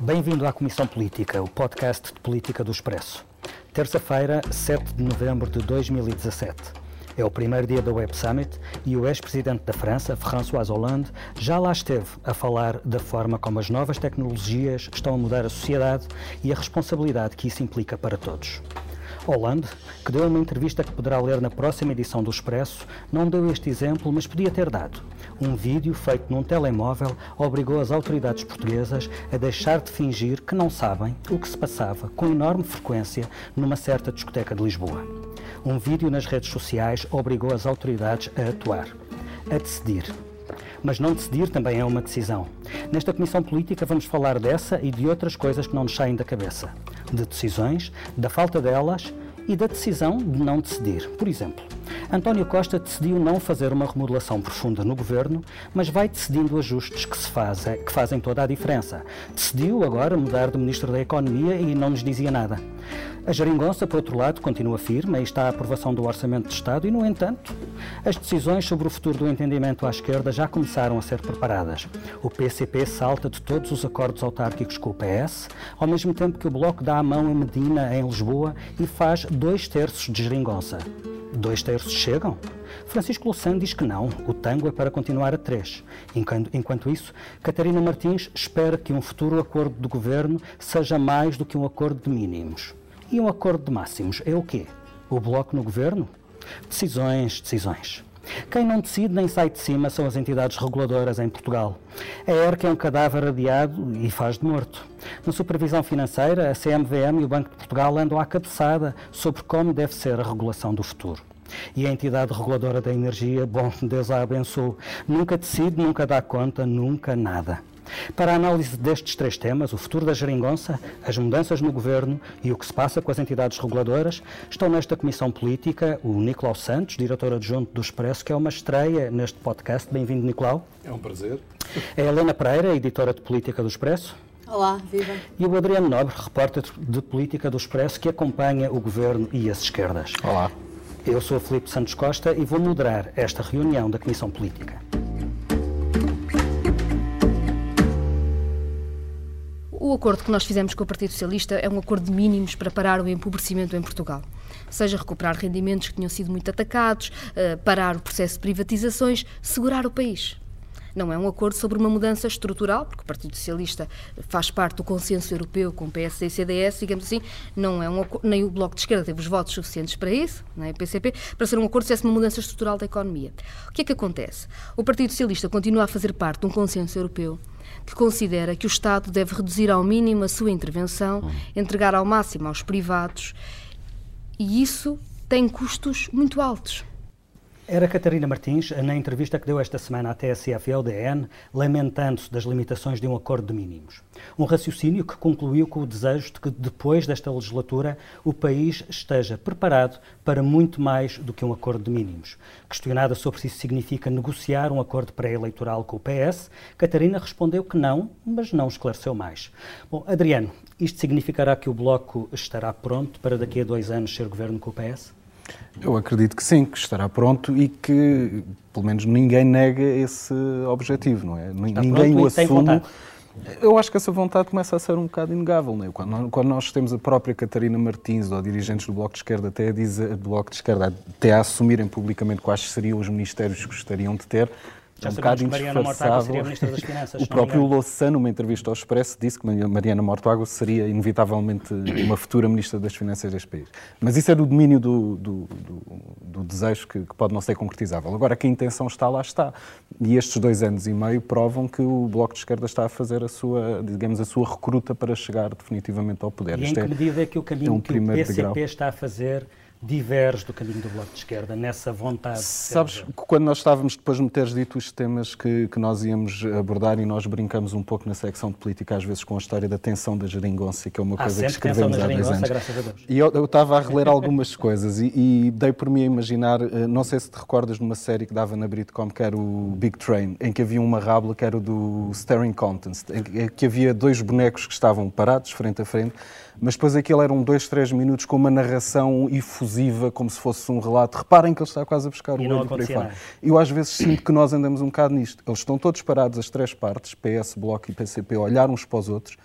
Bem-vindo à Comissão Política, o podcast de política do Expresso. Terça-feira, 7 de novembro de 2017. É o primeiro dia da Web Summit e o ex-presidente da França, François Hollande, já lá esteve a falar da forma como as novas tecnologias estão a mudar a sociedade e a responsabilidade que isso implica para todos. Hollande, que deu uma entrevista que poderá ler na próxima edição do Expresso, não deu este exemplo, mas podia ter dado. Um vídeo feito num telemóvel obrigou as autoridades portuguesas a deixar de fingir que não sabem o que se passava com enorme frequência numa certa discoteca de Lisboa. Um vídeo nas redes sociais obrigou as autoridades a atuar, a decidir. Mas não decidir também é uma decisão. Nesta Comissão Política vamos falar dessa e de outras coisas que não nos saem da cabeça. De decisões, da falta delas e da decisão de não decidir. Por exemplo, António Costa decidiu não fazer uma remodelação profunda no governo, mas vai decidindo ajustes que, se que fazem toda a diferença. Decidiu agora mudar de Ministro da Economia e não nos dizia nada. A geringonça, por outro lado, continua firme e está a aprovação do Orçamento de Estado e, no entanto, as decisões sobre o futuro do entendimento à esquerda já começaram a ser preparadas. O PCP salta de todos os acordos autárquicos com o PS, ao mesmo tempo que o Bloco dá a mão a Medina, em Lisboa, e faz dois terços de geringonça. Dois terços chegam? Francisco Louçã diz que não, o tango é para continuar a três. Enquanto, enquanto isso, Catarina Martins espera que um futuro acordo de governo seja mais do que um acordo de mínimos. E um acordo de máximos é o quê? O bloco no governo? Decisões, decisões. Quem não decide nem sai de cima são as entidades reguladoras em Portugal. A ERC é um cadáver adiado e faz de morto. Na supervisão financeira, a CMVM e o Banco de Portugal andam à cabeçada sobre como deve ser a regulação do futuro. E a entidade reguladora da energia, bom, Deus a abençoe, nunca decide, nunca dá conta, nunca nada. Para a análise destes três temas, o futuro da geringonça, as mudanças no governo e o que se passa com as entidades reguladoras, estão nesta comissão política o Nicolau Santos, diretor adjunto do Expresso, que é uma estreia neste podcast. Bem-vindo, Nicolau. É um prazer. É a Helena Pereira, editora de política do Expresso. Olá, viva. E o Adriano Nobre, repórter de política do Expresso, que acompanha o governo e as esquerdas. Olá. Eu sou Filipe Santos Costa e vou moderar esta reunião da Comissão Política. O acordo que nós fizemos com o Partido Socialista é um acordo de mínimos para parar o empobrecimento em Portugal. Seja recuperar rendimentos que tinham sido muito atacados, eh, parar o processo de privatizações, segurar o país. Não é um acordo sobre uma mudança estrutural, porque o Partido Socialista faz parte do consenso europeu com o PSD e CDS, digamos assim, não é um nem o Bloco de Esquerda teve os votos suficientes para isso, nem o PCP, para ser um acordo se uma mudança estrutural da economia. O que é que acontece? O Partido Socialista continua a fazer parte de um consenso europeu que considera que o Estado deve reduzir ao mínimo a sua intervenção, entregar ao máximo aos privados, e isso tem custos muito altos. Era Catarina Martins, na entrevista que deu esta semana à TSF e ao DN, lamentando-se das limitações de um acordo de mínimos. Um raciocínio que concluiu com o desejo de que, depois desta legislatura, o país esteja preparado para muito mais do que um acordo de mínimos. Questionada sobre se isso significa negociar um acordo pré-eleitoral com o PS, Catarina respondeu que não, mas não esclareceu mais. Bom, Adriano, isto significará que o Bloco estará pronto para daqui a dois anos ser governo com o PS? Eu acredito que sim, que estará pronto e que, pelo menos, ninguém nega esse objetivo, não é? Está ninguém o assume. Eu acho que essa vontade começa a ser um bocado inegável. Não é? quando, quando, nós temos a própria Catarina Martins ou dirigentes do Bloco de Esquerda até a, dizer, do Bloco de Esquerda até a assumirem publicamente quais seriam os ministérios que gostariam de ter, já é um bocado indisfarçável. o próprio Louçã, numa entrevista ao Expresso, disse que Mariana Mortágua seria inevitavelmente uma futura Ministra das Finanças deste país. Mas isso é do domínio do, do, do, do desejo que, que, pode não ser concretizável. Agora, que a intenção está, lá está. E estes dois anos e meio provam que o Bloco de Esquerda está a fazer a sua, digamos, a sua recruta para chegar definitivamente ao poder. E em que é, medida é que o caminho é um que o PCP degrau. está a fazer diverge do caminho do Bloco de Esquerda, nessa vontade? Sabes, quando nós estávamos, depois de me teres dito os temas que, que nós íamos abordar, e nós brincamos um pouco na secção de política, às vezes com a história da tensão da geringonça, que é uma há coisa que escrevemos há dois anos. Graças a Deus. E eu, eu estava a reler algumas coisas e, e, dei por mim a imaginar, eh, não sei se te recordas de uma série que dava na Britcom, que era o Big Train, em que havia uma rábula que era do Staring Contest, em que havia dois bonecos que estavam parados, frente a frente, mas depois aquilo eram dois, três minutos com uma narração efusiva, como se fosse um relato. Reparem que ele está quase a buscar e o olho por aí fora. Eu às vezes sinto que nós andamos um bocado nisto. Eles estão todos parados, as três partes, PS, Bloco e PCP, a olhar uns para os outros,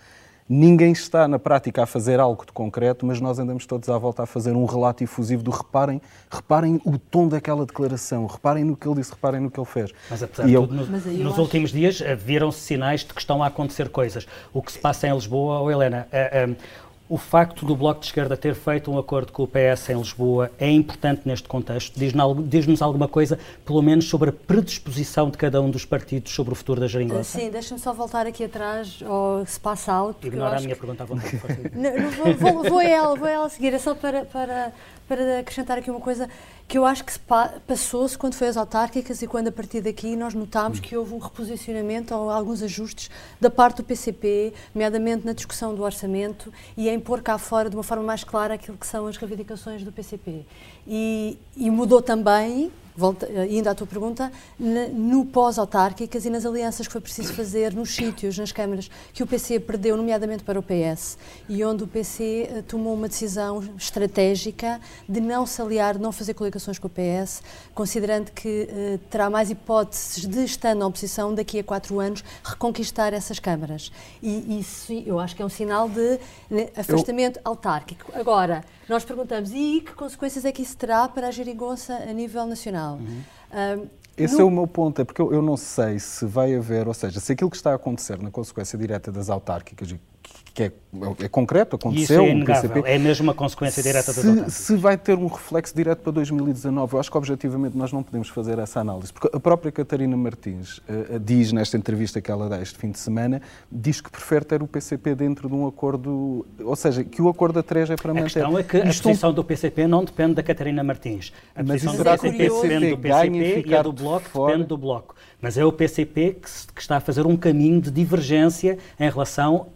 Ninguém está na prática a fazer algo de concreto, mas nós andamos todos à volta a fazer um relato efusivo do reparem, reparem o tom daquela declaração, reparem no que ele disse, reparem no que ele fez. Mas apesar de tudo, nos, nos acho... últimos dias eh, viram-se sinais de que estão a acontecer coisas. O que se passa em Lisboa, ou oh Helena, uh, uh, o facto do Bloco de Esquerda ter feito um acordo com o PS em Lisboa é importante neste contexto? Diz-nos alguma coisa, pelo menos, sobre a predisposição de cada um dos partidos sobre o futuro da geringonça? Sim, deixa-me só voltar aqui atrás ao se passa algo. Ignora a minha que... pergunta à vontade. não, não, vou, vou, vou, a ela, vou a ela seguir. É só para, para, para acrescentar aqui uma coisa que eu acho que passou-se quando foi as autárquicas e quando a partir daqui nós notámos que houve um reposicionamento ou alguns ajustes da parte do PCP, nomeadamente na discussão do orçamento e em pôr cá fora de uma forma mais clara aquilo que são as reivindicações do PCP. E, e mudou também volta, ainda à tua pergunta, no pós-autárquicas e nas alianças que foi preciso fazer nos sítios, nas câmaras, que o PC perdeu, nomeadamente para o PS, e onde o PC eh, tomou uma decisão estratégica de não se aliar, de não fazer coligações com o PS, considerando que uh, terá mais hipóteses de, estando na oposição, daqui a quatro anos, reconquistar essas câmaras. E isso eu acho que é um sinal de né, afastamento eu... autárquico. Agora, nós perguntamos, e que consequências é que isso terá para a geringonça a nível nacional? Uhum. Esse no... é o meu ponto, é porque eu, eu, não sei se vai haver, ou seja, se aquilo que está a acontecer na consequência direta das autárquicas, que é, é concreto, aconteceu. Isso é inegável, PCP, é mesmo uma consequência direta se, das autárquicas. Se vai ter um reflexo direto para 2019, eu acho que objetivamente nós não podemos fazer essa análise, porque a própria Catarina Martins uh, diz nesta entrevista que ela dá este fim de semana, diz que prefere ter o PCP dentro de um acordo, ou seja, que o acordo a três é para a manter. A questão é que a posição um... do PCP não depende da Catarina Martins. A Mas posição do PCP, depende do PCP e a do Bloco de depende do Bloco. Mas é o PCP que, que está a fazer um caminho de divergência em relação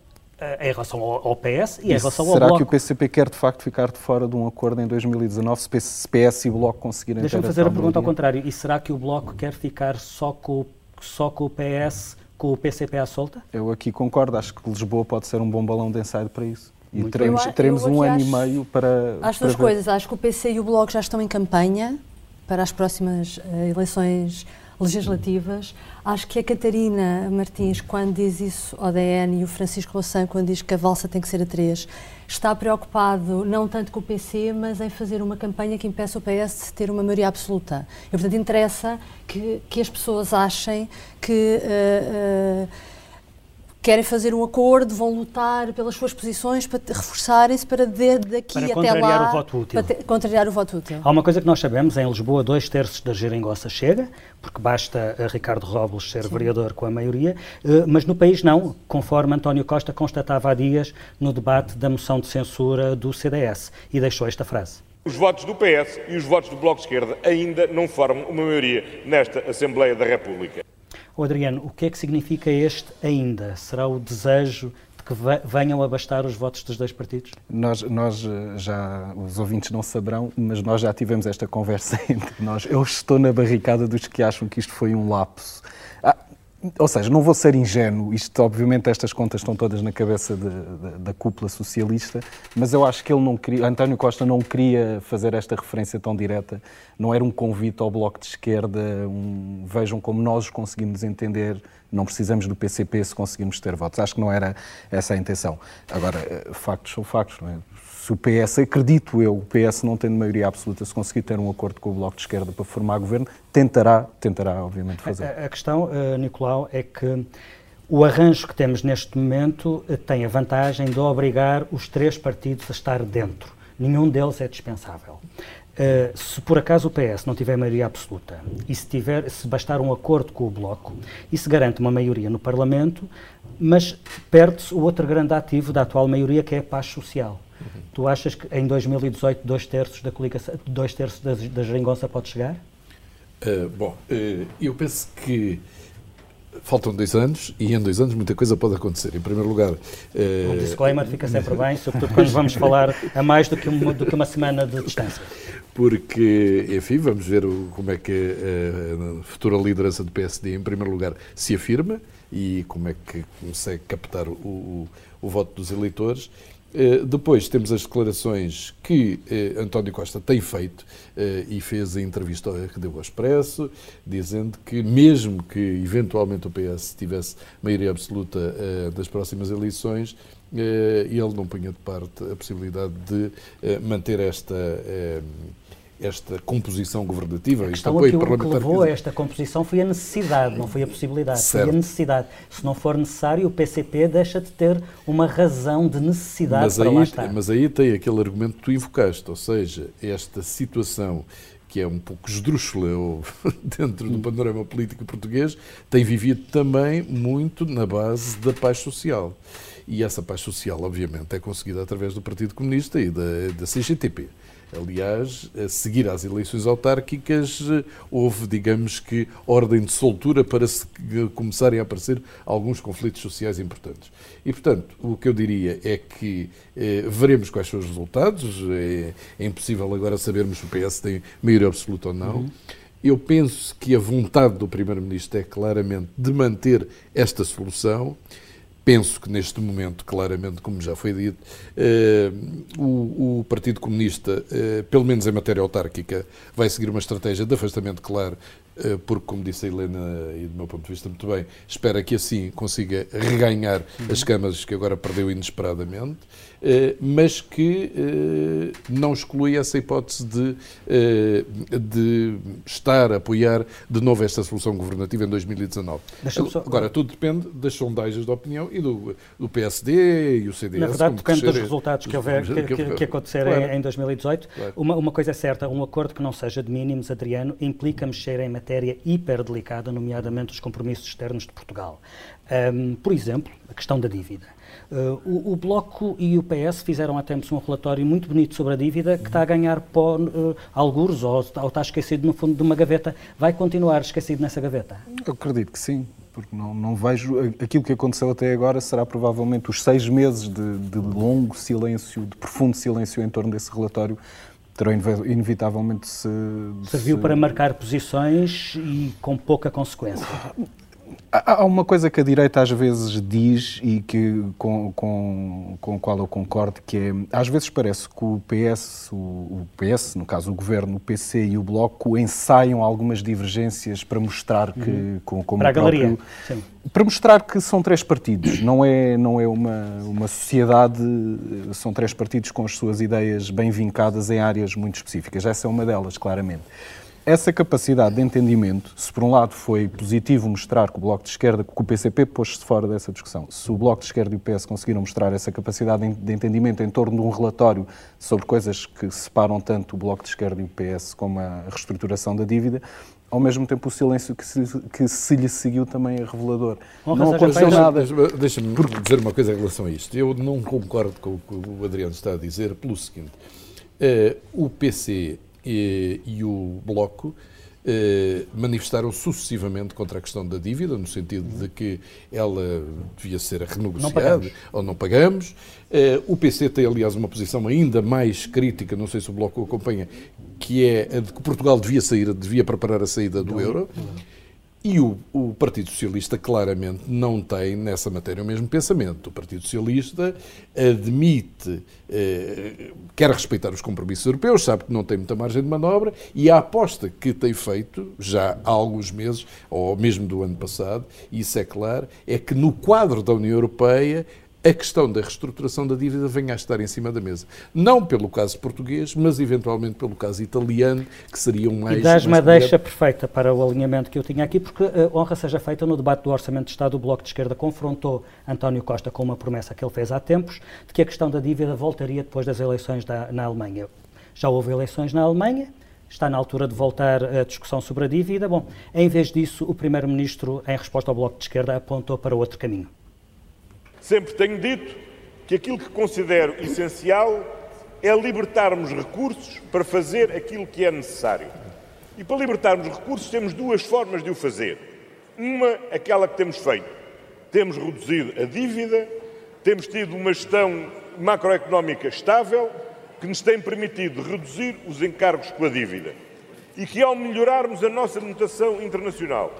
eh, em relação ao, PS e, e em relação ao Bloco. Será que o PCP quer de facto ficar de fora de um acordo em 2019 se PS e o Bloco conseguirem Deixa-me fazer a pergunta ao contrário. E será que o Bloco quer ficar só com, só com o PS, com o PCP à solta? Eu aqui concordo. Acho que Lisboa pode ser um bom balão de ensaio para isso. E Muito teremos, teremos um ano acho, e meio para. Acho duas coisas. Acho que o PC e o Bloco já estão em campanha para as próximas uh, eleições legislativas. Acho que a Catarina Martins, quando diz isso ao DN, e o Francisco Louçã, quando diz que a valsa tem que ser a três, está preocupado não tanto com o PC, mas em fazer uma campanha que impeça o PS de ter uma maioria absoluta. E, portanto, interessa que, que as pessoas achem que. Uh, uh, querem fazer um acordo, vão lutar pelas suas posições para reforçarem-se para de, daqui para até lá o voto útil. Para te, contrariar o voto útil. Há uma coisa que nós sabemos, em Lisboa dois terços da geringonça chega, porque basta a Ricardo Robles ser Sim. vereador com a maioria, eh, mas no país não, conforme António Costa constatava há dias no debate da moção de censura do CDS, e deixou esta frase. Os votos do PS e os votos do Bloco de Esquerda ainda não formam uma maioria nesta Assembleia da República. Oh, Adriano, o que é que significa este ainda? Será o desejo de que venham a bastar os votos dos dois partidos? Nós, nós eh, já, os ouvintes não saberão, mas nós já tivemos esta conversa entre nós. Eu estou na barricada dos que acham que isto foi um lapso. Ou seja, não vou ser ingênuo, isto obviamente estas contas estão todas na cabeça de, de, da cúpula socialista, mas eu acho que ele não queria, António Costa não queria fazer esta referência tão direta, não era um convite ao Bloco de Esquerda, um, vejam como nós conseguimos entender, não precisamos do PCP se conseguimos ter votos, acho que não era essa a intenção. Agora, eh, factos são factos, não é? Se o PS, acredito eu, o PS não tendo maioria absoluta, se conseguir ter um acordo com o Bloco de Esquerda para formar governo, tentará, tentará obviamente fazer. A, a questão, uh, Nicolau, é que o arranjo que temos neste momento uh, tem a vantagem de obrigar os três partidos a estar dentro. Nenhum deles é dispensável. Uh, se por acaso o PS não tiver maioria absoluta e se, tiver, se bastar um acordo com o Bloco, isso garante uma maioria no Parlamento, mas perde-se o outro grande ativo da atual maioria, que é a paz social. Uhum. Tu achas que em 2018 dois terços da coligação, dois terços da, da geringonça pode chegar? Uh, bom, uh, eu penso que faltam dois anos e em dois anos muita coisa pode acontecer. Em primeiro lugar. Uh, um disclaimer fica sempre bem, sobretudo quando vamos falar a mais do que, uma, do que uma semana de distância. Porque, enfim, vamos ver o, como é que a, a futura liderança do PSD, em primeiro lugar, se afirma e como é que consegue captar o, o, o voto dos eleitores. Eh, depois temos as declarações que eh, António Costa tem feito eh, e fez a entrevista que deu ao Expresso, dizendo que mesmo que eventualmente o PS tivesse maioria absoluta das próximas eleições, ele não punha de parte a possibilidade de manter esta esta composição governativa. A este apoio que, que levou a esta composição foi a necessidade, não foi a possibilidade, certo. foi a necessidade. Se não for necessário, o PCP deixa de ter uma razão de necessidade mas para aí, lá estar. Mas aí tem aquele argumento que tu invocaste, ou seja, esta situação que é um pouco esdrúxula dentro do panorama político português, tem vivido também muito na base da paz social. E essa paz social, obviamente, é conseguida através do Partido Comunista e da, da CGTP. Aliás, a seguir às eleições autárquicas, houve, digamos que, ordem de soltura para se começarem a aparecer alguns conflitos sociais importantes. E, portanto, o que eu diria é que eh, veremos quais são os resultados. É, é, impossível agora sabermos se o PS tem maioria absoluta ou não. Uhum. Eu penso que a vontade do Primeiro-Ministro é claramente de manter esta solução penso que neste momento, claramente, como já foi dito, eh, o, o, Partido Comunista, eh, pelo menos em matéria autárquica, vai seguir uma estratégia de afastamento claro, eh, porque, como disse a Helena, e do meu ponto de vista muito bem, espera que assim consiga reganhar as câmaras que agora perdeu inesperadamente. Eh, mas que eh, não exclui essa hipótese de, eh, de estar a apoiar de novo esta solução governativa em 2019. Só... Agora, tudo depende das sondagens de opinião e do, do PSD e o CDS. Na verdade, depende dos resultados que, houver, que, que, que acontecerem claro. em 2018. Claro. Uma, uma coisa é certa, um acordo que não seja de mínimos, Adriano, implica mexer em matéria hiperdelicada, nomeadamente os compromissos externos de Portugal. Um, por exemplo, a questão da dívida. Uh, o, o, Bloco e o PS fizeram há tempos um relatório muito bonito sobre a dívida que está a ganhar pó, uh, algures ou, ou está esquecido no fundo de uma gaveta. Vai continuar esquecido nessa gaveta? Eu acredito que sim porque não, não vejo. Aquilo que aconteceu até agora será provavelmente os seis meses de, de, longo silêncio, de profundo silêncio em torno desse relatório. Terão inevitavelmente se. Serviu se... para marcar posições e com pouca consequência. Há uma coisa que a direita às vezes diz e que, com, com, com a qual eu concordo, que é, às vezes parece que o PS, o, o PS, no caso o Governo, o PC e o Bloco ensaiam algumas divergências para mostrar que, uhum. com, como para a próprio, galeria. Sim. Para mostrar que são três partidos, não é, não é uma, uma sociedade, são três partidos com as suas ideias bem vincadas em áreas muito específicas. Essa é uma delas, claramente essa capacidade de entendimento, se por um lado foi positivo mostrar que o Bloco de Esquerda, que o PCP pôs-se fora dessa discussão, se o Bloco de Esquerda e o PS conseguiram mostrar essa capacidade de entendimento em torno de um relatório sobre coisas que separam tanto o Bloco de Esquerda e o PS como a reestruturação da dívida, ao mesmo tempo o silêncio que se, que se lhe seguiu também é revelador. Bom, não aconteceu nada. Deixa-me dizer uma coisa em relação a isto. Eu não concordo com o que o Adriano está a dizer pelo seguinte. Uh, o PC e, e o Bloco eh, manifestaram sucessivamente contra a questão da dívida, no sentido de que ela devia ser renegociada não ou não pagamos. Eh, o PC tem, aliás, uma posição ainda mais crítica, não sei se o Bloco o acompanha, que é a de que Portugal devia sair, devia preparar a saída do euro. E o, o, Partido Socialista claramente não tem nessa matéria o mesmo pensamento. O Partido Socialista admite, eh, quer respeitar os compromissos europeus, sabe que não tem muita margem de manobra e a aposta que tem feito já há alguns meses, ou mesmo do ano passado, isso é claro, é que no quadro da União Europeia a questão da reestruturação da dívida venha a estar em cima da mesa. Não pelo caso português, mas eventualmente pelo caso italiano, que seria um mais. E dás uma deixa perfeita para o alinhamento que eu tinha aqui, porque eh, honra seja feita no debate do Orçamento de Estado, o Bloco de Esquerda confrontou António Costa com uma promessa que ele fez há tempos, de que a questão da dívida voltaria depois das eleições da, na Alemanha. Já houve eleições na Alemanha, está na altura de voltar a discussão sobre a dívida. Bom, em vez disso, o Primeiro-Ministro, em resposta ao Bloco de Esquerda, apontou para outro caminho. Sempre tenho dito que aquilo que considero essencial é libertarmos recursos para fazer aquilo que é necessário. E para libertarmos recursos temos duas formas de o fazer. Uma, aquela que temos feito. Temos reduzido a dívida, temos tido uma gestão macroeconómica estável que nos tem permitido reduzir os encargos com a dívida. E que, ao melhorarmos a nossa notação internacional,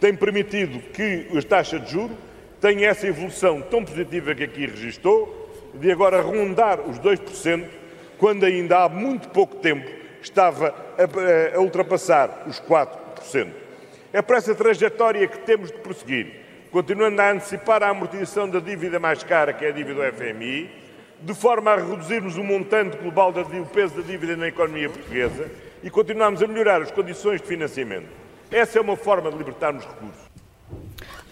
tem permitido que a taxa de juros tem essa evolução tão positiva que aqui registou, de agora rondar os 2%, quando ainda há muito pouco tempo estava a, a ultrapassar os 4%. É para essa trajetória que temos de prosseguir. continuando a antecipar a amortização da dívida mais cara, que é a dívida do FMI, de forma a reduzirmos o montante global da o peso da dívida na economia portuguesa e continuarmos a melhorar as condições de financiamento. Essa é uma forma de libertarmos recursos.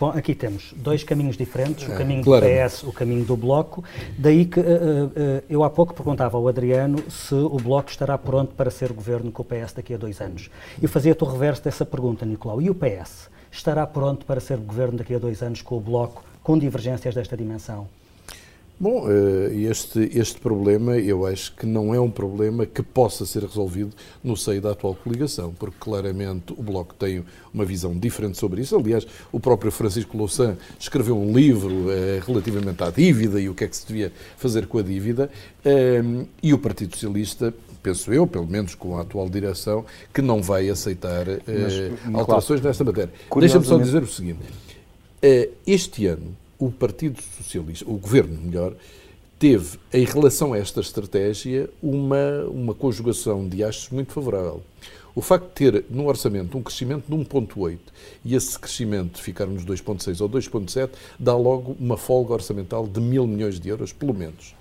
Bom, aqui temos dois caminhos diferentes, o é, caminho do PS, o caminho do Bloco. Daí que uh, uh, eu há pouco perguntava ao Adriano se o Bloco estará pronto para ser governo com o PS daqui a dois anos. E fazia-te o reverso dessa pergunta, Nicolau. E o PS estará pronto para ser governo daqui a dois anos com o Bloco, com divergências desta dimensão? Bom, eh, este, este problema eu acho que não é um problema que possa ser resolvido no seio da atual coligação, porque claramente o Bloco tem uma visão diferente sobre isso. Aliás, o próprio Francisco Louçã escreveu um livro eh, relativamente à dívida e o que é que se devia fazer com a dívida, eh, e o Partido Socialista penso eu, pelo menos com a atual direção, que não vai aceitar Mas, alterações claro, nesta matéria. Deixa-me só dizer o seguinte: este ano o Partido Socialista, o governo melhor, teve, em relação a esta estratégia, uma, uma conjugação de achos muito favorável. O facto de ter no orçamento um crescimento de 1,8 e esse crescimento ficar nos 2,6 ou 2,7 dá logo uma folga orçamental de mil milhões de euros, pelo menos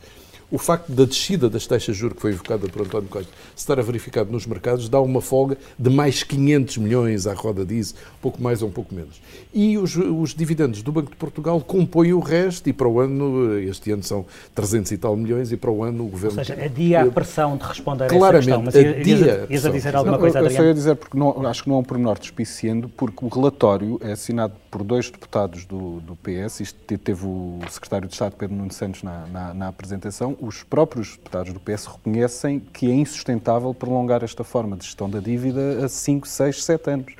o facto da descida das taxas de juros que foi invocada por António Costa se estar a verificar nos mercados dá uma folga de mais 500 milhões à roda disso, um pouco mais ou um pouco menos. E os, os dividendos do Banco de Portugal compõem o resto e para o ano, este ano são 300 e tal milhões e para o ano o Governo... Ou seja, adia a pressão de responder claramente, a essa questão. Mas adia ias a dizer alguma coisa, Adriano? Eu só ia dizer, porque não, acho que não é um pormenor despiciendo, porque o relatório é assinado por dois deputados do, do PS, isto teve o secretário de Estado Pedro Nuno Santos na, na, na apresentação, os próprios deputados do PS reconhecem que é insustentável prolongar esta forma de gestão da dívida a 5, 6, 7 anos.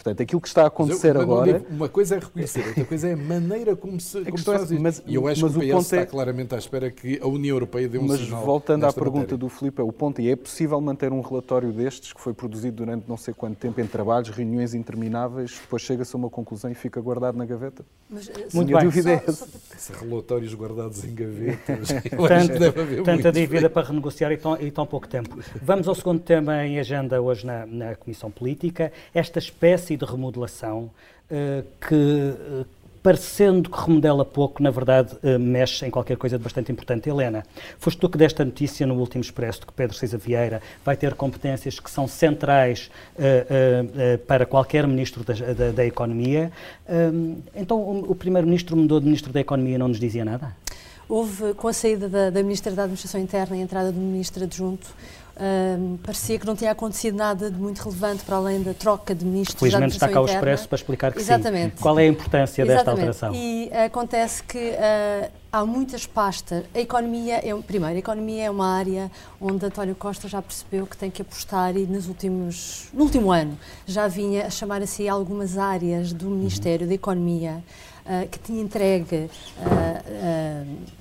Portanto, aquilo que está a acontecer eu, agora. uma coisa é reconhecer, outra coisa é a maneira como se, como se faz isso. Mas, e eu acho mas que o, PS está é... claramente à espera que a União Europeia dê um mas sinal. Mas voltando à pergunta matéria. do Filipe, o ponto é: é possível manter um relatório destes que foi produzido durante não sei quanto tempo em trabalhos, reuniões intermináveis, depois chega-se a uma conclusão e fica guardado na gaveta? Mas, eh, Muito bem. Dúvida é só, só... Relatórios guardados em gavetas. Tanto, tanta dívida para renegociar e tão, e tão pouco tempo. Vamos ao segundo tema em agenda hoje na, na Comissão Política: esta espécie de remodelação uh, que, uh, parecendo que remodela pouco, na verdade uh, mexe em qualquer coisa de bastante importante. Helena, foste tu que deste a notícia no último expresso de que Pedro Cisa Vieira vai ter competências que são centrais para qualquer ministro da, da, da Economia. então, o, o Primeiro-Ministro mudou de Ministro da Economia e não nos dizia nada? Houve, com a saída da, da Ministra da Administração Interna e a entrada do Ministro Adjunto, um, parecia que não tinha acontecido nada de muito relevante para além da troca de ministros Felizmente está cá o Expresso para explicar que Exatamente. sim. Qual é a importância Exatamente. desta alteração? E acontece que uh, há muitas pastas. A economia, é, primeiro, a economia é uma área onde António Costa já percebeu que tem que apostar e nos últimos, no último ano já vinha a chamar a si algumas áreas do Ministério uhum. da Economia uh, que tinha entregue uh,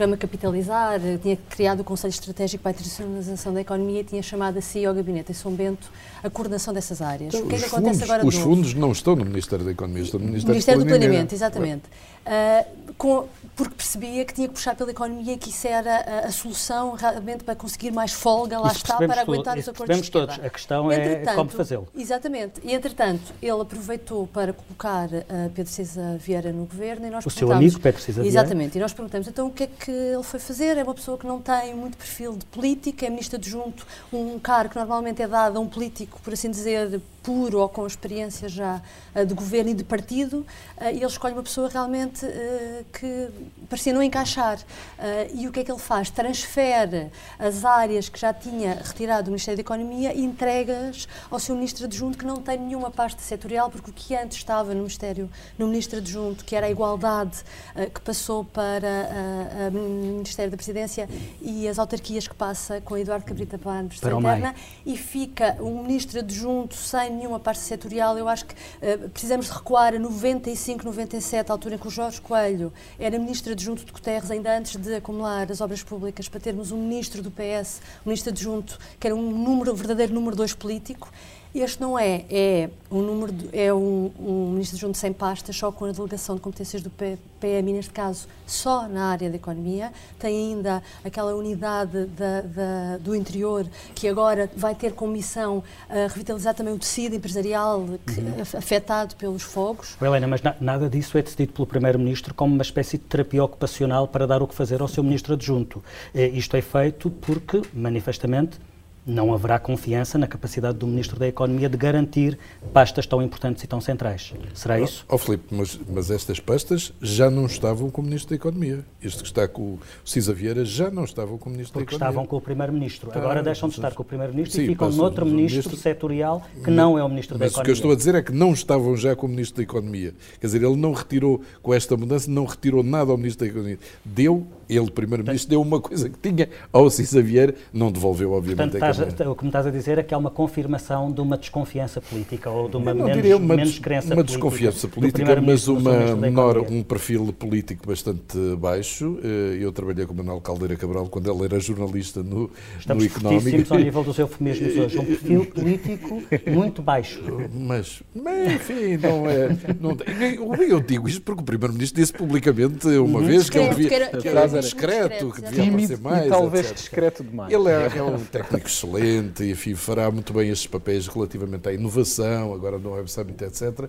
programa Capitalizar, tinha criado o Conselho Estratégico para a Internacionalização da Economia e tinha chamado a si ao Gabinete em São Bento a coordenação dessas áreas. Então, o que é que fundos, acontece agora Os fundos não estão no Ministério da Economia, estão no Ministério, Ministério do Planeamento. exatamente. Uh, com, porque percebia que tinha que puxar pela economia e que isso era a, a solução realmente para conseguir mais folga, lá isso está, para aguentar os acordos de todos. A questão é como fazê-lo. Exatamente. E, entretanto, ele aproveitou para colocar uh, Pedro César Vieira no governo e nós O seu amigo Pedro César Vieira. Exatamente. E nós perguntamos, então, o que é que ele foi fazer? É uma pessoa que não tem muito perfil de política, é ministro adjunto, um cargo que normalmente é dado a um político, por assim dizer, puro ou com experiência já uh, de governo e de partido, uh, e ele escolhe uma pessoa realmente uh, que parecia não encaixar. e o que é que ele faz? Transfere as áreas que já tinha retirado do Ministério da Economia e entregas ao seu ministro adjunto que não tem nenhuma pasta setorial, porque o que antes estava no Ministério, no ministro adjunto, que era a igualdade, que passou para o Ministério da Presidência e as autarquias que passa com Eduardo Cabrita para a Administração Interna, e fica um ministro adjunto sem nenhuma parte setorial. Eu acho que uh, precisamos de recuar a 95, 97, a altura em que o Jorge Coelho era ministro adjunto de Guterres, ainda antes de acumular as obras públicas, para termos um ministro do PS, um ministro adjunto, que era um número, um verdadeiro número dois político. Este não é, é um número de, é um, um ministro junto sem pastas, só com a delegação de competências do PMI, neste caso só na área da economia. Tem ainda aquela unidade da, da, do interior que agora vai ter como missão uh, revitalizar também o tecido empresarial que, uhum. afetado pelos fogos. Helena, mas na, nada disso é decidido pelo Primeiro-Ministro como uma espécie de terapia ocupacional para dar o que fazer ao seu Ministro adjunto. Eh, isto é feito porque, manifestamente, não haverá confiança na capacidade do Ministro da Economia de garantir pastas tão importantes e tão centrais. Será isso? Ó oh, Filipe, mas, mas, estas pastas já não estavam com o Ministro da Economia. Este que está com o Cisa Vieira já não estavam com o Ministro Porque da Economia. estavam com o Primeiro-Ministro. Agora deixam de estar com o Primeiro-Ministro e ficam noutro ministro, ministro setorial que não é o Ministro da Economia. Mas o que eu estou a dizer é que não estavam já com o Ministro da Economia. Quer dizer, ele não retirou, com esta mudança, não retirou nada ao Ministro da Economia. Deu, ele, Primeiro-Ministro, deu uma coisa que tinha ao Cisa Vieira, não devolveu, obviamente, Portanto, a Economia. O que me estás a dizer é que há uma confirmação de uma desconfiança política ou de uma menos, uma, menos crença uma desconfiança política, mas uma menor, um perfil político bastante baixo. Eh, eu trabalhei com o Manuel Caldeira Cabral quando ele era jornalista no, Estamos no Económico. ao nível dos eufemismos hoje. Um perfil político muito baixo. Mas, mas enfim, não é... Não, eu digo isto porque o Primeiro-Ministro disse publicamente uma uhum. vez que ele devia... Que era, que discreto, que devia aparecer mais. E talvez etc. discreto demais. Ele é, é um técnico excelente, enfim, enfim, fará muito bem estes papéis relativamente à inovação, agora no Web Summit, etc. Uh,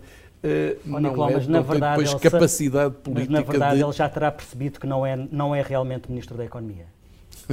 oh, não Nicolau, é, mas na verdade, depois capacidade política Mas na verdade de... ele já terá percebido que não é, não é realmente Ministro da Economia.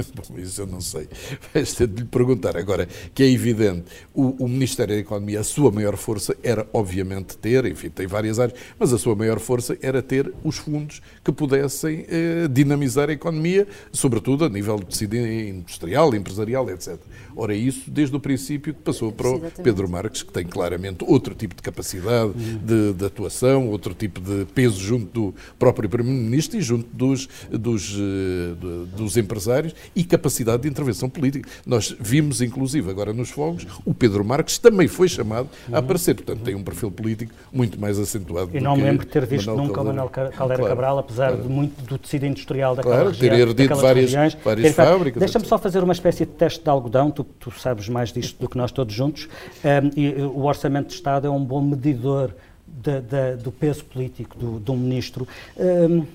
Bom, isso eu não sei. Vais ter de lhe perguntar. Agora, que é evidente, o, o, Ministério da Economia, a sua maior força era, obviamente, ter, enfim, tem várias áreas, mas a sua maior força era ter os fundos que pudessem eh, dinamizar a economia, sobretudo a nível de tecido industrial, empresarial, etc. Ora, isso desde o princípio que passou para o Pedro Marques, que tem claramente outro tipo de capacidade de, de atuação, outro tipo de peso junto do próprio Primeiro-Ministro e junto dos, dos, eh, dos empresários e capacidade de intervenção política. Nós vimos, inclusive, agora nos fogos, o Pedro Marques também foi chamado a aparecer. Portanto, tem um perfil político muito mais acentuado. E não me lembro de ter visto Manuel nunca o Manuel Caldeira claro, Cabral, apesar claro. de muito do tecido industrial daquela claro, região. Ter herdado várias, regiões, várias fábricas. Deixa-me só fazer uma espécie de teste de algodão, tu, tu sabes mais disto do que nós todos juntos. Um, e o Orçamento de Estado é um bom medidor de, de, do peso político do, de um ministro. Um,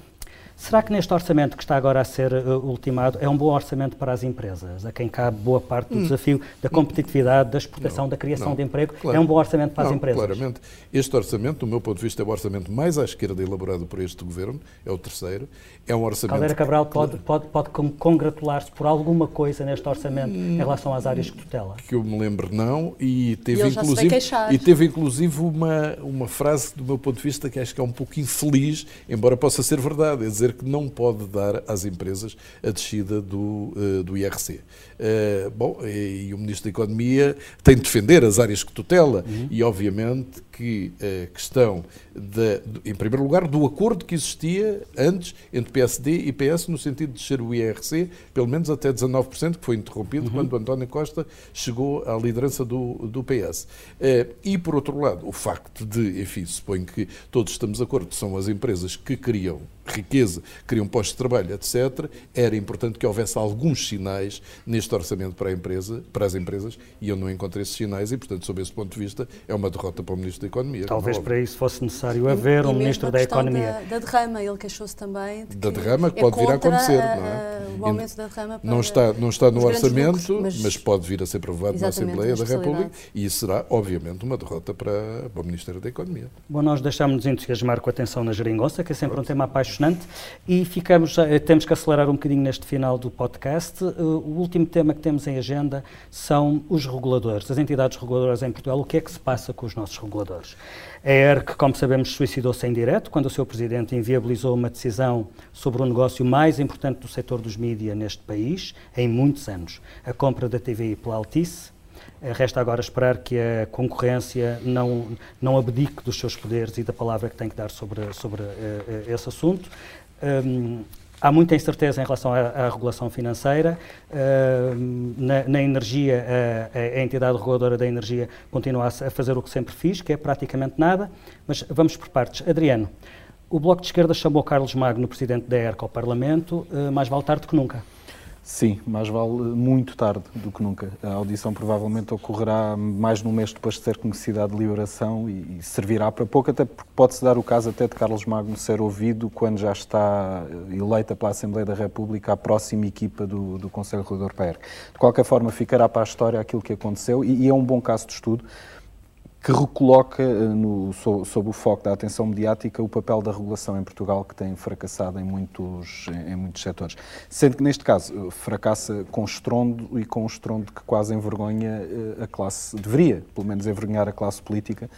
Será que neste orçamento que está agora a ser uh, ultimado é um bom orçamento para as empresas, a quem cabe boa parte do hum. desafio da competitividade, da exportação, não, da criação não, de emprego? Claro, é um bom orçamento para não, as empresas? Claramente. Este orçamento, do meu ponto de vista, é o orçamento mais à esquerda elaborado por este governo, é o terceiro. É um orçamento. Caldeira Cabral pode, pode, pode congratular-se por alguma coisa neste orçamento em relação às áreas que tutela? Que eu me lembro, não. E teve, e inclusive, e teve inclusive uma, uma frase, do meu ponto de vista, que acho que é um pouco infeliz, embora possa ser verdade, é dizer que não pode dar às empresas a descida do, uh, do IRC. Eh, bom, e, e, o Ministro da Economia tem de defender as áreas que tutela uhum. e, obviamente, que a questão, de, em primeiro lugar, do acordo que existia antes entre PSD e PS no sentido de descer o IRC, pelo menos até 19%, que foi interrompido uhum. quando António Costa chegou à liderança do, do PS. Eh, e, por outro lado, o facto de, enfim, suponho que todos estamos de acordo, são as empresas que criam riqueza, criam postos de trabalho, etc., era importante que houvesse alguns sinais neste orçamento para, a empresa, para as empresas e eu não encontrei esses sinais e, portanto, sob esse ponto de vista, é uma derrota para o Ministro da Economia. Talvez para isso fosse necessário haver e, um e Ministro da Economia. Da, da derrama, ele queixou-se também. De da derrama que é pode vir a acontecer, a, não é? O aumento da derrama não está, não está no orçamento, lucros, mas, mas, pode vir a ser aprovado na Assembleia da República e isso será, obviamente, uma derrota para, para o Ministério da Economia. Bom, nós deixámos-nos entusiasmar com a atenção na geringonça, que é sempre um tema apaixonante, e ficamos, eh, temos que acelerar um bocadinho neste final do podcast. Eh, o último tema que temos em agenda são os reguladores, as entidades reguladoras em Portugal. O que é que se passa com os nossos reguladores? A ERC, como sabemos, suicidou-se em direto quando o seu presidente inviabilizou uma decisão sobre o negócio mais importante do setor dos mídias neste país, em muitos anos, a compra da TVI pela Altice. Eh, resta agora esperar que a concorrência não, não abdique dos seus poderes e da palavra que tem que dar sobre, sobre uh, esse assunto. Um, há muita incerteza em relação à, à regulação financeira. Uh, na, na, energia, a, a, entidade reguladora da energia continua a, a, fazer o que sempre fiz, que é praticamente nada. Mas vamos por partes. Adriano, o Bloco de Esquerda chamou Carlos Magno, presidente da ERC, ao Parlamento, uh, mais vale tarde que nunca. Sim, mais vale muito tarde do que nunca. A audição provavelmente ocorrerá mais de um mês depois de ter conhecido a deliberação e, e servirá para pouco, até porque pode-se dar o caso até de Carlos Magno ser ouvido quando já está eleita pela Assembleia da República a próxima equipa do, do Conselho Regulador PER. De qualquer forma, ficará para a história aquilo que aconteceu e, e é um bom caso de estudo que recoloca eh, no, sob o foco da atenção mediática o papel da regulação em Portugal, que tem fracassado em muitos, em muitos setores. Sendo que, neste caso, eh, fracassa com estrondo e com estrondo que quase envergonha eh, a classe, deveria, pelo menos, envergonhar a classe política,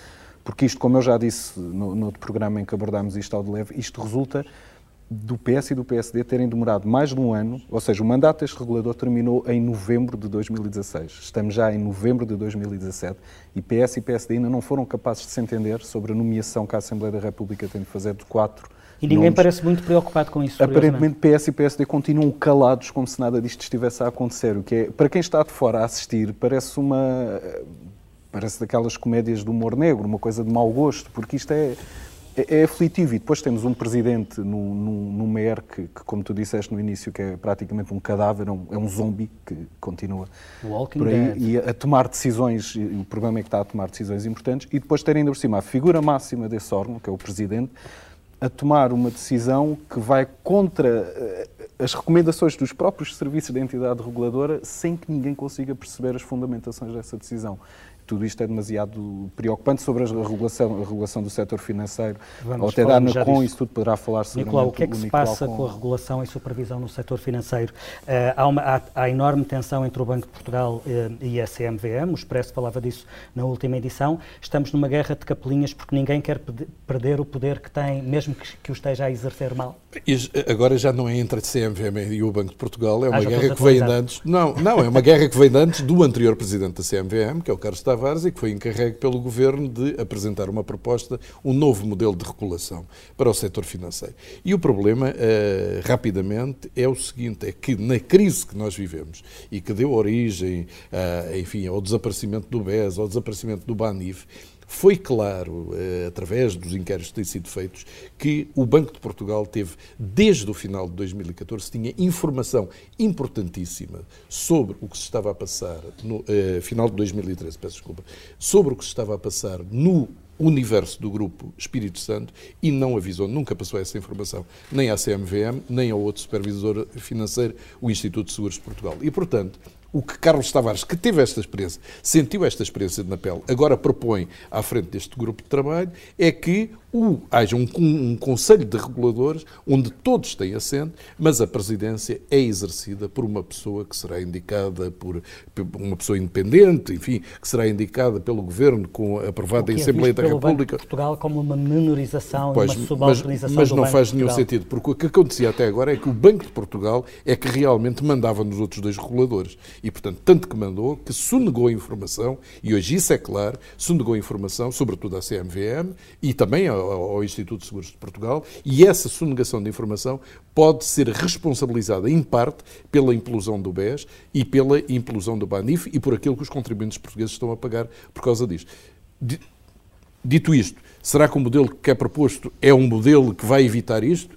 porque isto, como eu já disse no, no programa em que abordámos isto ao de leve, isto resulta do PS e do PSD terem demorado mais de um ano, ou seja, o mandato deste regulador terminou em novembro de 2016. Estamos já em novembro de 2017 e PS e PSD ainda não foram capazes de se entender sobre a nomeação que a Assembleia da República tem de fazer de quatro e ninguém nomes. parece muito preocupado com isso. Aparentemente, PS e PSD continuam calados como se nada disto estivesse a acontecer. O que é, para quem está de fora a assistir, parece uma. Parece daquelas comédias do humor negro, uma coisa de mau gosto, porque isto é é, é aflitivo. E depois temos um presidente no, no, no MER que, que, como tu disseste no início, que é praticamente um cadáver, é um, é um zombi que continua Walking por aí e a, a, tomar decisões, o problema é que está a tomar decisões importantes, e depois ter ainda por cima a figura máxima desse órgão, que é o presidente, a tomar uma decisão que vai contra eh, as recomendações dos próprios serviços da entidade reguladora sem que ninguém consiga perceber as fundamentações dessa decisão tudo isto é demasiado preocupante sobre a regulação, a regulação do setor financeiro. Vamos ou até na com, isso tudo poderá falar sobre Nicolau, o que é que se passa com... com... a regulação e supervisão no setor financeiro? Uh, há, uma, há, há, enorme tensão entre o Banco de Portugal uh, e a CMVM, o Expresso falava disso na última edição. Estamos numa guerra de capelinhas porque ninguém quer perder o poder que tem, mesmo que, que o esteja a exercer mal. Agora já não é entre a CMVM e o Banco de Portugal, é uma ah, guerra que vem antes. Não, não, é uma guerra que vem antes do anterior presidente da CMVM, que é o Carlos Tavares e que foi encarregue pelo Governo de apresentar uma proposta, um novo modelo de regulação para o setor financeiro. E o problema, uh, rapidamente, é o seguinte, é que na crise que nós vivemos e que deu origem, uh, enfim, ao desaparecimento do BES, ao desaparecimento do BANIF, foi claro, eh, através dos inquéritos que têm sido feitos, que o Banco de Portugal teve, desde o final de 2014, tinha informação importantíssima sobre o que se estava a passar, no eh, final de 2013, peço desculpa, sobre o que se estava a passar no universo do grupo Espírito Santo e não avisou, nunca passou essa informação, nem à CMVM, nem ao outro supervisor financeiro, o Instituto de Seguros de Portugal. E, portanto, o que Carlos Tavares, que teve esta experiência, sentiu esta experiência na pele, agora propõe à frente deste grupo de trabalho, é que o, haja um, um, conselho de reguladores onde todos têm assento, mas a presidência é exercida por uma pessoa que será indicada por, por uma pessoa independente, enfim, que será indicada pelo governo, com, aprovada em é Assembleia da República. Banco de Portugal como uma menorização pois, uma subalternização Mas, mas não faz nenhum sentido, porque o que acontecia até agora é que o Banco de Portugal é que realmente mandava nos outros dois reguladores. E, portanto, tanto que mandou que sonegou a informação, e hoje isso é claro, sonegou a informação, sobretudo à CMVM e também ao ao Instituto de Seguros de Portugal e essa sonegação de informação pode ser responsabilizada, em parte, pela implosão do BES e pela implosão do BANIF e por aquilo que os contribuintes portugueses estão a pagar por causa disto. Dito isto, será que o modelo que é proposto é um modelo que vai evitar isto?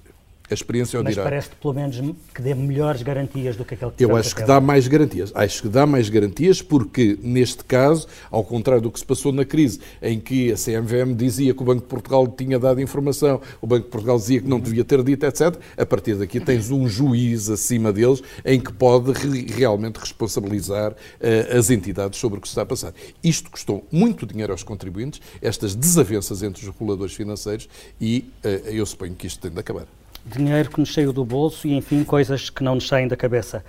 A experiência o Mas dirá. parece pelo menos que dê melhores garantias do que aquele que Eu acho que dá mais garantias. Acho que dá mais garantias porque, neste caso, ao contrário do que se passou na crise, em que a CMVM dizia que o Banco de Portugal tinha dado informação, o Banco de Portugal dizia que não devia ter dito, etc., a partir daqui tens um juiz acima deles em que pode realmente responsabilizar uh, as entidades sobre o que se está a passar. Isto custou muito dinheiro aos contribuintes, estas desavenças entre os reguladores financeiros, e uh, eu suponho que isto tem de acabar dinheiro que nos saiu do bolso e, enfim, coisas que não nos saem da cabeça.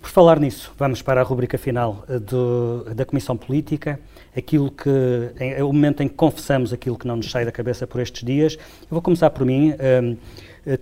Por falar nisso, vamos para a rubrica final eh, do, da Comissão Política, aquilo que é o momento em que confessamos aquilo que não nos sai da cabeça por estes dias. Eu vou começar por mim. Um, eh,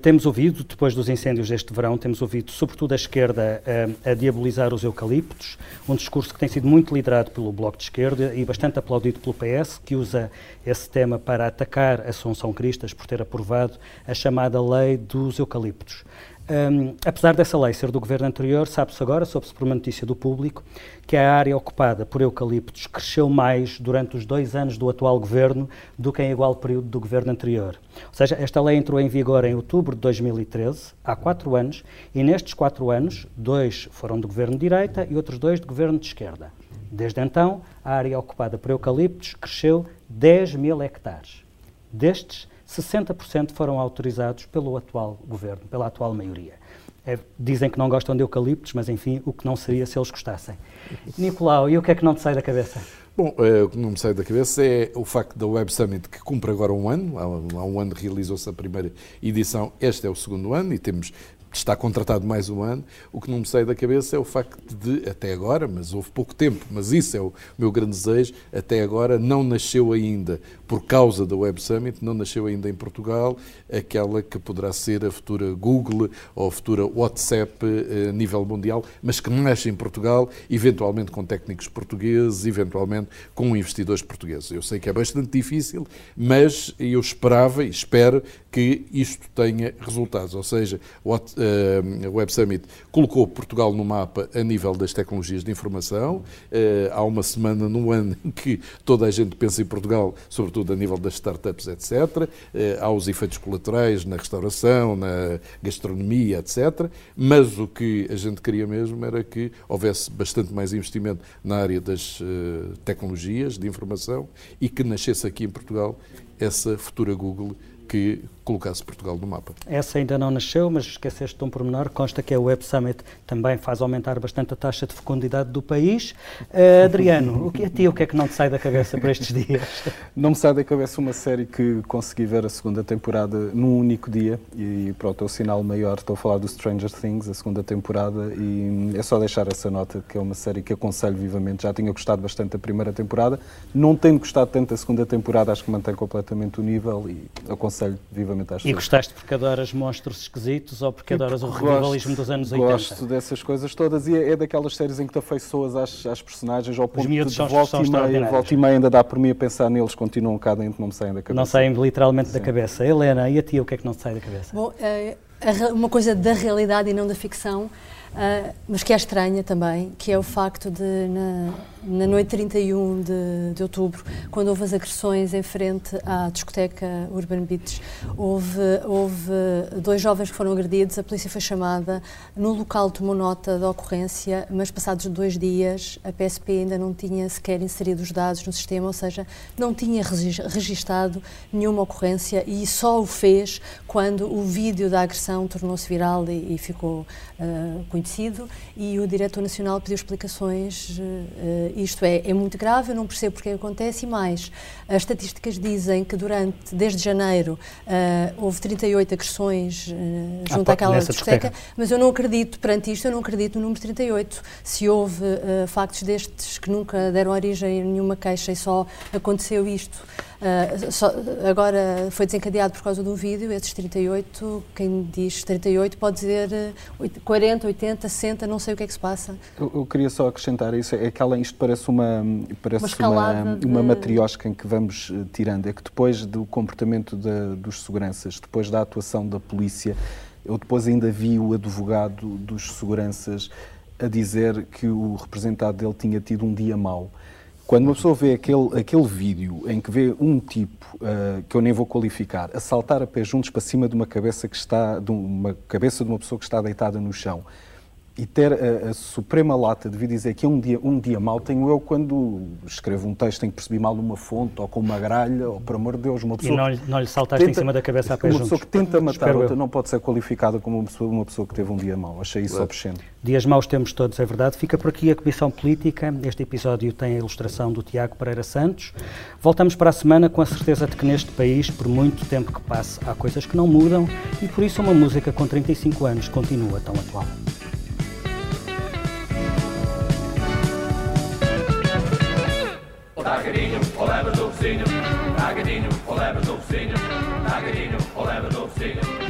temos ouvido, depois dos incêndios deste verão, temos ouvido, sobretudo a esquerda, a, eh, a diabolizar os eucaliptos, um discurso que tem sido muito liderado pelo Bloco de Esquerda e bastante aplaudido pelo PS, que usa esse tema para atacar Assunção Cristas por ter aprovado a chamada Lei dos Eucaliptos. Um, apesar dessa lei ser do governo anterior, sabe-se agora, soube-se por uma notícia do público, que a área ocupada por eucaliptos cresceu mais durante os dois anos do atual governo do que em igual período do governo anterior. Ou seja, esta lei entrou em vigor em outubro de 2013, há quatro anos, e nestes quatro anos, dois foram do governo de direita e outros dois do governo de esquerda. Desde então, a área ocupada por eucaliptos cresceu 10 mil hectares. Destes, 60% foram autorizados pelo atual governo, pela atual maioria. É, dizem que não gostam de eucaliptos, mas enfim, o que não seria se eles gostassem. Nicolau, e o que é que não te sai da cabeça? Bom, é, o que não me sai da cabeça é o facto da Web Summit, que cumpre agora um ano, há um ano realizou-se a primeira edição, este é o segundo ano e temos está contratado mais um ano. O que não me sai da cabeça é o facto de, até agora, mas houve pouco tempo, mas isso é o meu grande desejo, até agora não nasceu ainda, por causa da Web Summit, não nasceu ainda em Portugal aquela que poderá ser a futura Google ou a futura WhatsApp eh, a nível mundial, mas que nasce em Portugal, eventualmente com técnicos portugueses, eventualmente com investidores portugueses. Eu sei que é bastante difícil, mas eu esperava e espero que isto tenha resultados, ou seja, a Web Summit colocou Portugal no mapa a nível das tecnologias de informação. Eh, há uma semana no ano em que toda a gente pensa em Portugal, sobretudo a nível das startups, etc. Eh, há os efeitos colaterais na restauração, na gastronomia, etc. Mas o que a gente queria mesmo era que houvesse bastante mais investimento na área das eh, tecnologias de informação e que nascesse aqui em Portugal essa futura Google que colocasse Portugal no mapa. Essa ainda não nasceu, mas esqueceste de um pormenor. Consta que a Web Summit também faz aumentar bastante a taxa de fecundidade do país. Uh, Adriano, o que a ti o que é que não te sai da cabeça para estes dias? Não me sai da cabeça uma série que consegui ver a segunda temporada num único dia e pronto, é o sinal maior. Estou a falar do Stranger Things, a segunda temporada, e é só deixar essa nota que é uma série que aconselho vivamente. Já tinha gostado bastante da primeira temporada, não tendo gostado tanto da segunda temporada, acho que mantém completamente o nível e aconselho vivamente e gostaste porque adoras monstros esquisitos ou porque adoras o revivalismo dos anos 80? Gosto dessas coisas todas e é, é daquelas séries em que te afeiçoas às, às personagens ao ponto de são, volta, e meia, volta e meia ainda dá por mim a pensar neles, continuam cá dentro, não me saem da cabeça. Não saem literalmente Sim. da cabeça. Helena, e a ti o que é que não te sai da cabeça? Bom, é, uma coisa da realidade e não da ficção, uh, mas que é estranha também, que é o facto de, na, na noite 31 de, de outubro, quando houve as agressões em frente à discoteca Urban Beach, houve, houve dois jovens que foram agredidos, a polícia foi chamada, no local tomou nota da ocorrência, mas passados dois dias a PSP ainda não tinha sequer inserido os dados no sistema, ou seja, não tinha registado nenhuma ocorrência e só o fez quando o vídeo da agressão tornou-se viral e, e ficou uh, conhecido. E o diretor nacional pediu explicações uh, isto é, é muito grave, eu não percebo porque acontece e mais. As estatísticas dizem que durante, desde janeiro, uh, houve 38 agressões uh, junto ah, àquela discoteca, mas eu não acredito, perante isto, eu não acredito no número 38. Se houve uh, factos destes que nunca deram origem a nenhuma queixa e só aconteceu isto Uh, agora foi desencadeado por causa do vídeo, esses 38, quem diz 38 pode dizer 40, 80, 60, não sei o que é que se passa. Eu, eu queria só acrescentar isso, é que isto parece uma, parece uma, uma, de... uma matriosca em que vamos eh, tirando, é que depois do comportamento de, dos seguranças, depois da atuação da polícia, eu depois ainda vi o advogado dos seguranças a dizer que o representado dele tinha tido um dia mau. Quando uma pessoa vê aquele, aquele vídeo em que vê um tipo, uh, que eu nem vou qualificar, a saltar a pé juntos para cima de uma cabeça que está, de uma cabeça de uma pessoa que está deitada no chão, e ter a, a, suprema lata de vir dizer que é um dia, um dia mau, tenho eu quando escrevo um texto em que percebi mal uma fonte ou com uma gralha, ou por amor de Deus, uma pessoa. E não, lhe, não lhe saltaste tenta, em cima da cabeça a pé Uma juntos. pessoa que tenta matar outra não pode ser qualificada como uma pessoa, uma pessoa que teve um dia mau. Achei isso obsceno. Dias maus temos todos, é verdade. Fica por aqui a Comissão Política. Este episódio tem a ilustração do Tiago Pereira Santos. Voltamos para a semana com a certeza de que neste país, por muito tempo que passe, há coisas que não mudam e por isso uma música com 35 anos continua tão atual. Pagadinum, all ever love seen him. Pagadinum, all ever love seen him. Pagadinum, all ever love seen him.